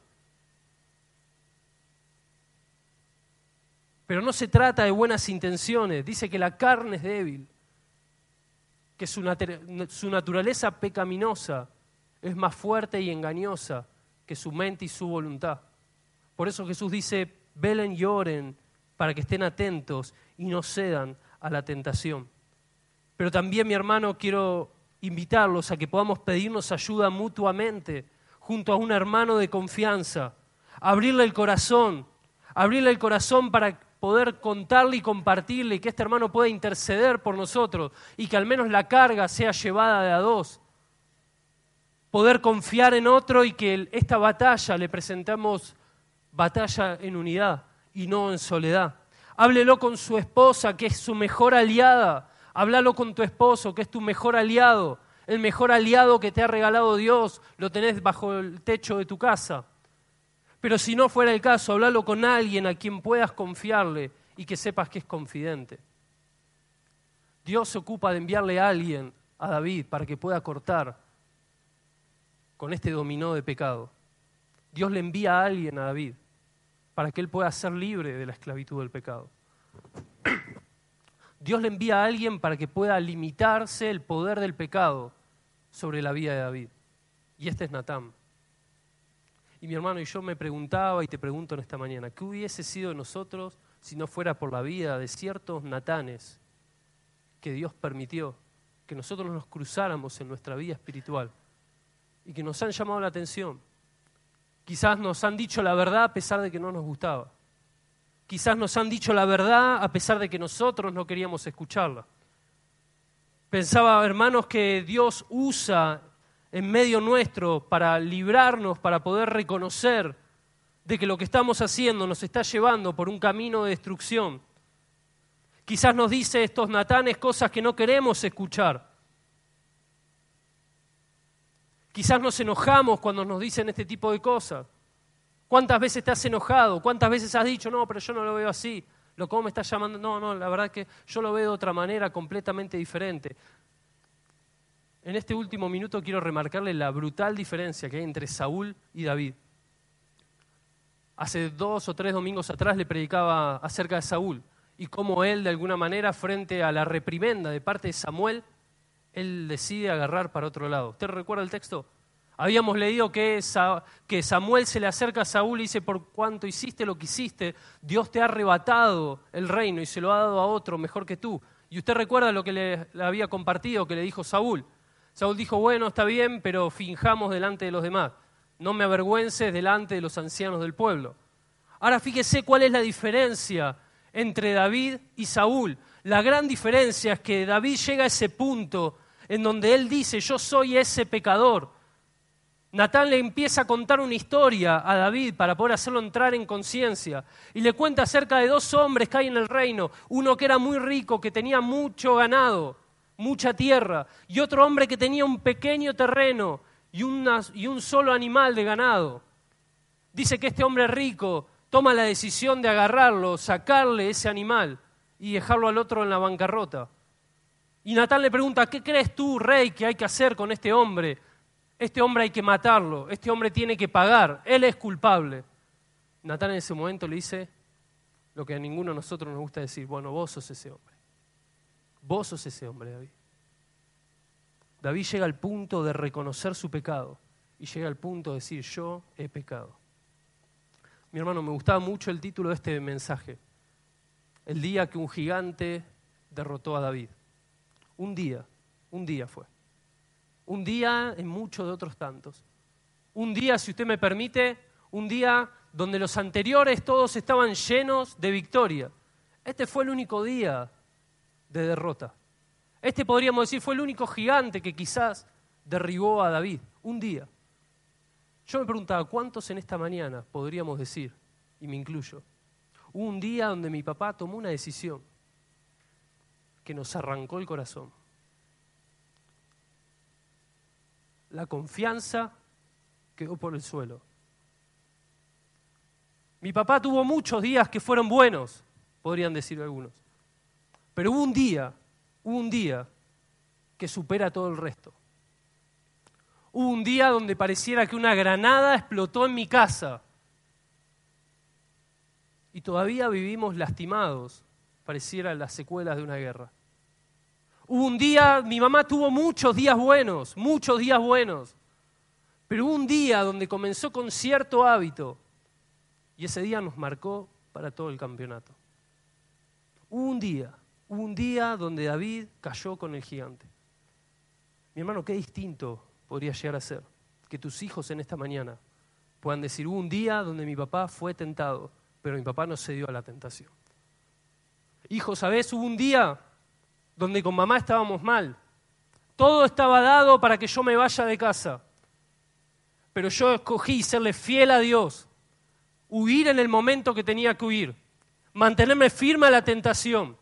Pero no se trata de buenas intenciones. Dice que la carne es débil, que su, naturaleza pecaminosa es más fuerte y engañosa que su mente y su voluntad. Por eso Jesús dice, velen y oren para que estén atentos y no cedan a la tentación. Pero también, mi hermano, quiero invitarlos a que podamos pedirnos ayuda mutuamente junto a un hermano de confianza, abrirle el corazón, abrirle el corazón para poder contarle y compartirle y que este hermano pueda interceder por nosotros y que al menos la carga sea llevada de a dos. Poder confiar en otro y que esta batalla le presentamos batalla en unidad y no en soledad. Háblelo con su esposa, que es su mejor aliada. Háblalo con tu esposo, que es tu mejor aliado. El mejor aliado que te ha regalado Dios lo tenés bajo el techo de tu casa. Pero si no fuera el caso, hablalo con alguien a quien puedas confiarle y que sepas que es confidente. Dios se ocupa de enviarle a alguien a David para que pueda cortar con este dominó de pecado. Dios le envía a alguien a David para que él pueda ser libre de la esclavitud del pecado. Dios le envía a alguien para que pueda limitarse el poder del pecado sobre la vida de David. Y este es Natán. Y mi hermano y yo me preguntaba y te pregunto en esta mañana, ¿qué hubiese sido de nosotros si no fuera por la vida de ciertos natanes que Dios permitió que nosotros nos cruzáramos en nuestra vida espiritual y que nos han llamado la atención? Quizás nos han dicho la verdad a pesar de que no nos gustaba. Quizás nos han dicho la verdad a pesar de que nosotros no queríamos escucharla. Pensaba, hermanos, que Dios usa en medio nuestro para librarnos, para poder reconocer de que lo que estamos haciendo nos está llevando por un camino de destrucción. Quizás nos dice estos natanes cosas que no queremos escuchar. Quizás nos enojamos cuando nos dicen este tipo de cosas. ¿Cuántas veces te has enojado? ¿Cuántas veces has dicho, no, pero yo no lo veo así? ¿Lo cómo me estás llamando? No, no, la verdad que yo lo veo de otra manera completamente diferente. En este último minuto quiero remarcarle la brutal diferencia que hay entre Saúl y David. Hace dos o tres domingos atrás le predicaba acerca de Saúl y cómo él, de alguna manera, frente a la reprimenda de parte de Samuel, él decide agarrar para otro lado. ¿Usted recuerda el texto? Habíamos leído que, Samuel se le acerca a Saúl y dice, por cuanto hiciste lo que hiciste, Dios te ha arrebatado el reino y se lo ha dado a otro mejor que tú. Y usted recuerda lo que le había compartido, que le dijo Saúl. Saúl dijo, bueno, está bien, pero finjamos delante de los demás. No me avergüences delante de los ancianos del pueblo. Ahora fíjese cuál es la diferencia entre David y Saúl. La gran diferencia es que David llega a ese punto en donde él dice, yo soy ese pecador. Natán le empieza a contar una historia a David para poder hacerlo entrar en conciencia y le cuenta acerca de dos hombres que hay en el reino, uno que era muy rico, que tenía mucho ganado, mucha tierra, y otro hombre que tenía un pequeño terreno y, y un solo animal de ganado. Dice que este hombre rico toma la decisión de agarrarlo, sacarle ese animal y dejarlo al otro en la bancarrota. Y Natán le pregunta, ¿qué crees tú, rey, que hay que hacer con este hombre? Este hombre hay que matarlo, este hombre tiene que pagar, él es culpable. Natán en ese momento le dice lo que a ninguno de nosotros nos gusta decir, bueno, vos sos ese hombre. Vos sos ese hombre, David. David llega al punto de reconocer su pecado y llega al punto de decir, yo he pecado. Mi hermano, me gustaba mucho el título de este mensaje. El día que un gigante derrotó a David. Un día, un día fue. Un día en muchos de otros tantos. Un día, si usted me permite, un día donde los anteriores todos estaban llenos de victoria. Este fue el único día de derrota. Este podríamos decir fue el único gigante que quizás derribó a David. Un día. Yo me preguntaba, ¿cuántos en esta mañana podríamos decir, y me incluyo, hubo un día donde mi papá tomó una decisión que nos arrancó el corazón? La confianza quedó por el suelo. Mi papá tuvo muchos días que fueron buenos, podrían decir algunos. Pero hubo un día, hubo un día que supera todo el resto. Hubo un día donde pareciera que una granada explotó en mi casa. y todavía vivimos lastimados, pareciera las secuelas de una guerra. Hubo un día, mi mamá tuvo muchos días buenos, muchos días buenos, pero hubo un día donde comenzó con cierto hábito y ese día nos marcó para todo el campeonato. Hubo un día, hubo un día donde David cayó con el gigante. Mi hermano, qué distinto podría llegar a ser que tus hijos en esta mañana puedan decir, hubo un día donde mi papá fue tentado, pero mi papá no cedió a la tentación. Hijo, ¿sabes? Hubo un día donde con mamá estábamos mal. Todo estaba dado para que yo me vaya de casa. Pero yo escogí serle fiel a Dios, huir en el momento que tenía que huir, mantenerme firme a la tentación.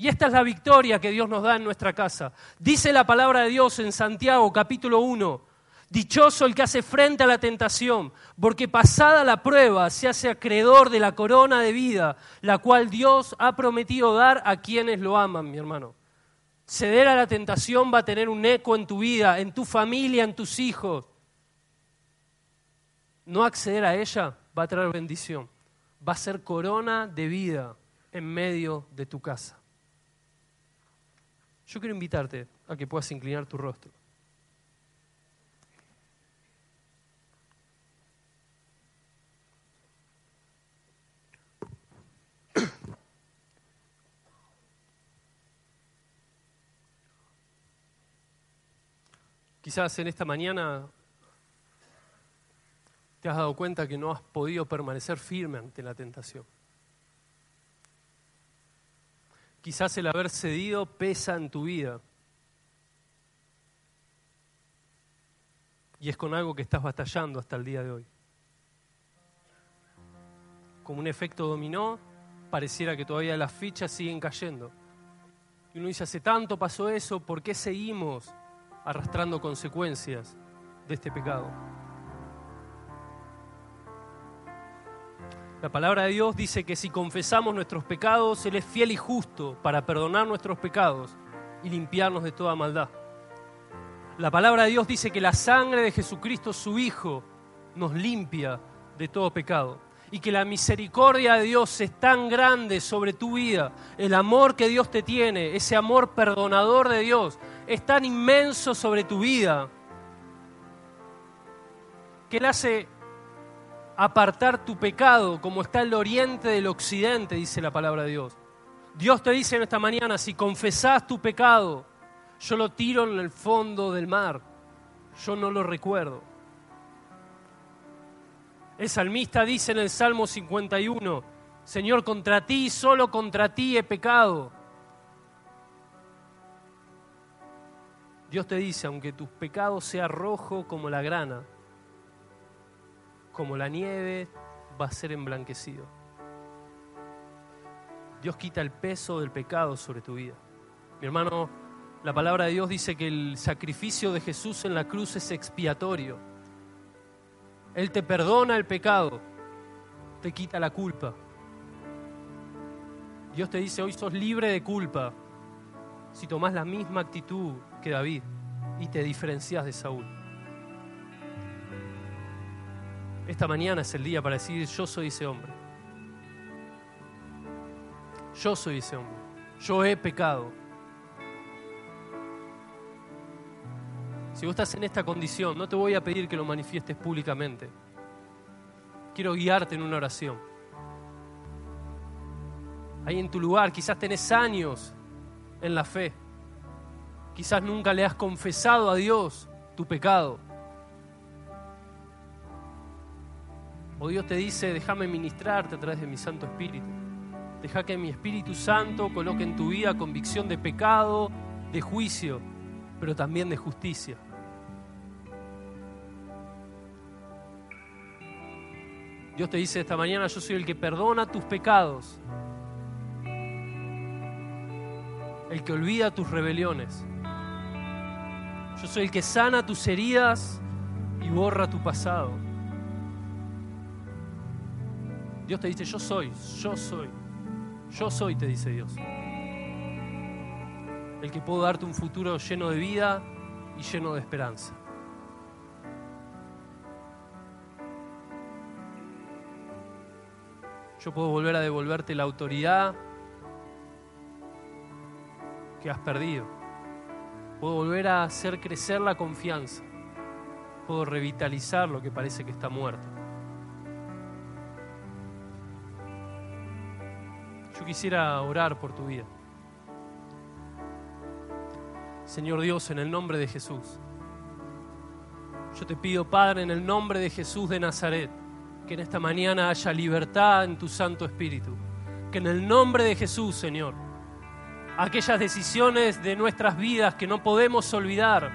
Y esta es la victoria que Dios nos da en nuestra casa. Dice la palabra de Dios en Santiago capítulo 1, Dichoso el que hace frente a la tentación, porque pasada la prueba se hace acreedor de la corona de vida, la cual Dios ha prometido dar a quienes lo aman, mi hermano. Ceder a la tentación va a tener un eco en tu vida, en tu familia, en tus hijos. No acceder a ella va a traer bendición, va a ser corona de vida en medio de tu casa. Yo quiero invitarte a que puedas inclinar tu rostro. Quizás en esta mañana te has dado cuenta que no has podido permanecer firme ante la tentación. Quizás el haber cedido pesa en tu vida. Y es con algo que estás batallando hasta el día de hoy. Como un efecto dominó, pareciera que todavía las fichas siguen cayendo. Y uno dice, hace tanto pasó eso, ¿por qué seguimos arrastrando consecuencias de este pecado. La palabra de Dios dice que si confesamos nuestros pecados, Él es fiel y justo para perdonar nuestros pecados y limpiarnos de toda maldad. La palabra de Dios dice que la sangre de Jesucristo, su Hijo, nos limpia de todo pecado y que la misericordia de Dios es tan grande sobre tu vida, el amor que Dios te tiene, ese amor perdonador de Dios, es tan inmenso sobre tu vida que Él hace apartar tu pecado como está el oriente del occidente, dice la palabra de Dios. Dios te dice en esta mañana, si confesás tu pecado, yo lo tiro en el fondo del mar, yo no lo recuerdo. El salmista dice en el Salmo 51, Señor, contra ti, solo contra ti he pecado. Dios te dice, aunque tus pecados sean rojo como la grana, como la nieve, va a ser emblanquecido. Dios quita el peso del pecado sobre tu vida. Mi hermano, la palabra de Dios dice que el sacrificio de Jesús en la cruz es expiatorio él te perdona el pecado, te quita la culpa. Dios te dice, hoy sos libre de culpa si tomás la misma actitud que David y te diferencias de Saúl. Esta mañana es el día para decir, yo soy ese hombre. Yo soy ese hombre. Yo he pecado. Si vos estás en esta condición, no te voy a pedir que lo manifiestes públicamente. Quiero guiarte en una oración. Ahí en tu lugar, quizás tenés años en la fe. Quizás nunca le has confesado a Dios tu pecado. O Dios te dice, déjame ministrarte a través de mi Santo Espíritu. Deja que mi Espíritu Santo coloque en tu vida convicción de pecado, de juicio, pero también de justicia. Dios te dice esta mañana, yo soy el que perdona tus pecados, el que olvida tus rebeliones. Yo soy el que sana tus heridas y borra tu pasado. Dios te dice, yo soy, yo soy, yo soy, te dice Dios. El que puedo darte un futuro lleno de vida y lleno de esperanza. Yo puedo volver a devolverte la autoridad que has perdido. Puedo volver a hacer crecer la confianza. Puedo revitalizar lo que parece que está muerto. Yo quisiera orar por tu vida. Señor Dios, en el nombre de Jesús. Yo te pido, Padre, en el nombre de Jesús de Nazaret, que en esta mañana haya libertad en tu Santo Espíritu. Que en el nombre de Jesús, Señor, aquellas decisiones de nuestras vidas que no podemos olvidar,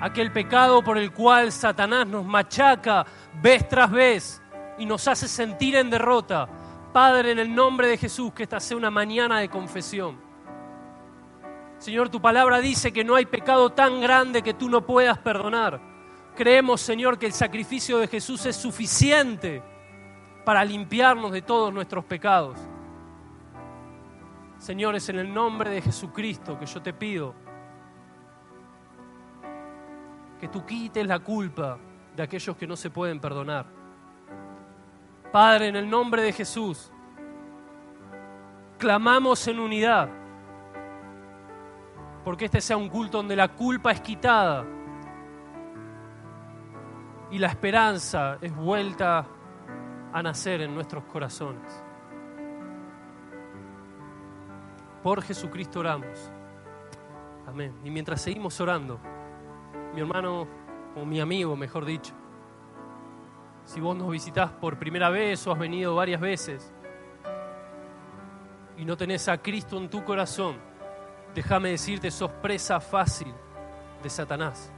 aquel pecado por el cual Satanás nos machaca vez tras vez y nos hace sentir en derrota. Padre, en el nombre de Jesús, que esta sea una mañana de confesión. Señor, tu palabra dice que no hay pecado tan grande que tú no puedas perdonar. Creemos, Señor, que el sacrificio de Jesús es suficiente para limpiarnos de todos nuestros pecados. Señores, en el nombre de Jesucristo que yo te pido que tú quites la culpa de aquellos que no se pueden perdonar. Padre, en el nombre de Jesús, clamamos en unidad, porque este sea un culto donde la culpa es quitada y la esperanza es vuelta a nacer en nuestros corazones. Por Jesucristo oramos. Amén. Y mientras seguimos orando, mi hermano o mi amigo, mejor dicho, si vos nos visitás por primera vez o has venido varias veces y no tenés a Cristo en tu corazón, déjame decirte, sos presa fácil de Satanás.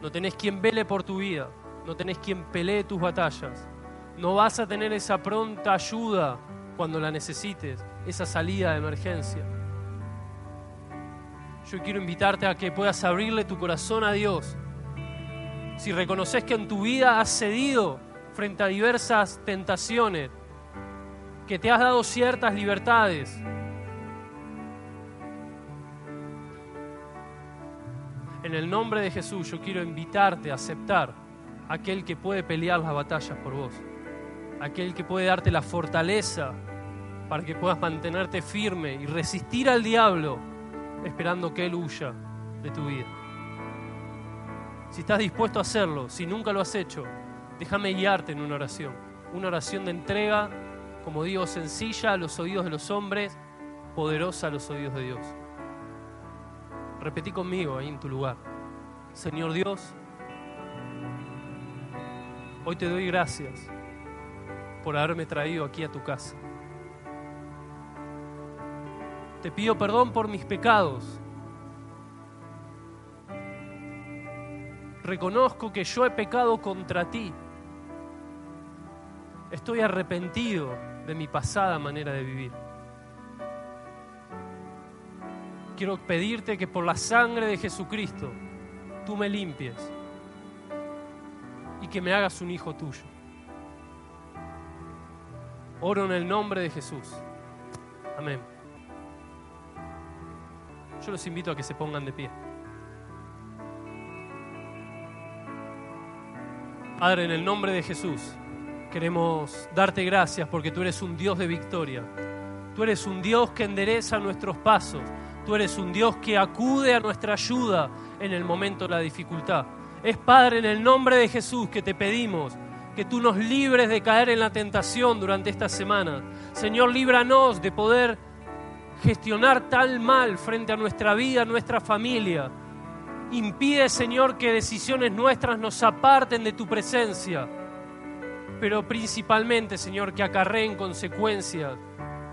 No tenés quien vele por tu vida, no tenés quien pelee tus batallas, no vas a tener esa pronta ayuda cuando la necesites, esa salida de emergencia. Yo quiero invitarte a que puedas abrirle tu corazón a Dios. Si reconoces que en tu vida has cedido frente a diversas tentaciones, que te has dado ciertas libertades, en el nombre de Jesús yo quiero invitarte a aceptar a aquel que puede pelear las batallas por vos, aquel que puede darte la fortaleza para que puedas mantenerte firme y resistir al diablo esperando que Él huya de tu vida. Si estás dispuesto a hacerlo, si nunca lo has hecho, déjame guiarte en una oración. Una oración de entrega, como digo, sencilla a los oídos de los hombres, poderosa a los oídos de Dios. Repetí conmigo ahí en tu lugar. Señor Dios, hoy te doy gracias por haberme traído aquí a tu casa. Te pido perdón por mis pecados. Reconozco que yo he pecado contra ti. Estoy arrepentido de mi pasada manera de vivir. Quiero pedirte que por la sangre de Jesucristo tú me limpies y que me hagas un hijo tuyo. Oro en el nombre de Jesús. Amén. Yo los invito a que se pongan de pie. Padre, en el nombre de Jesús, queremos darte gracias porque tú eres un Dios de victoria. Tú eres un Dios que endereza nuestros pasos. Tú eres un Dios que acude a nuestra ayuda en el momento de la dificultad. Es Padre, en el nombre de Jesús que te pedimos que tú nos libres de caer en la tentación durante esta semana. Señor, líbranos de poder gestionar tal mal frente a nuestra vida, nuestra familia. Impide, Señor, que decisiones nuestras nos aparten de tu presencia, pero principalmente, Señor, que acarreen consecuencias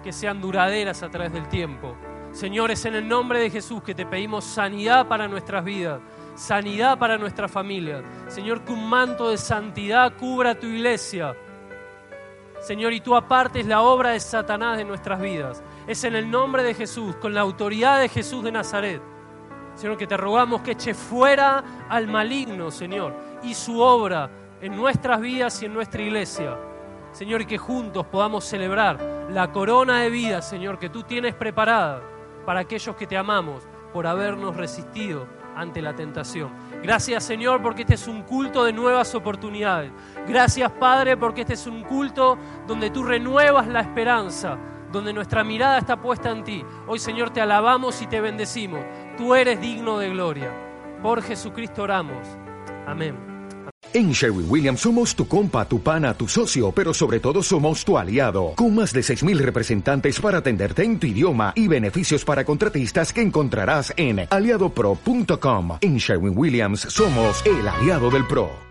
que sean duraderas a través del tiempo. Señor, es en el nombre de Jesús que te pedimos sanidad para nuestras vidas, sanidad para nuestra familia. Señor, que un manto de santidad cubra tu iglesia. Señor, y tú apartes la obra de Satanás de nuestras vidas. Es en el nombre de Jesús, con la autoridad de Jesús de Nazaret. Señor, que te rogamos que eche fuera al maligno, Señor, y su obra en nuestras vidas y en nuestra iglesia. Señor, y que juntos podamos celebrar la corona de vida, Señor, que tú tienes preparada para aquellos que te amamos por habernos resistido ante la tentación. Gracias Señor porque este es un culto de nuevas oportunidades. Gracias Padre porque este es un culto donde tú renuevas la esperanza, donde nuestra mirada está puesta en ti. Hoy Señor te alabamos y te bendecimos. Tú eres digno de gloria. Por Jesucristo oramos. Amén. En Sherwin Williams somos tu compa, tu pana, tu socio, pero sobre todo somos tu aliado, con más de 6.000 representantes para atenderte en tu idioma y beneficios para contratistas que encontrarás en aliadopro.com. En Sherwin Williams somos el aliado del PRO.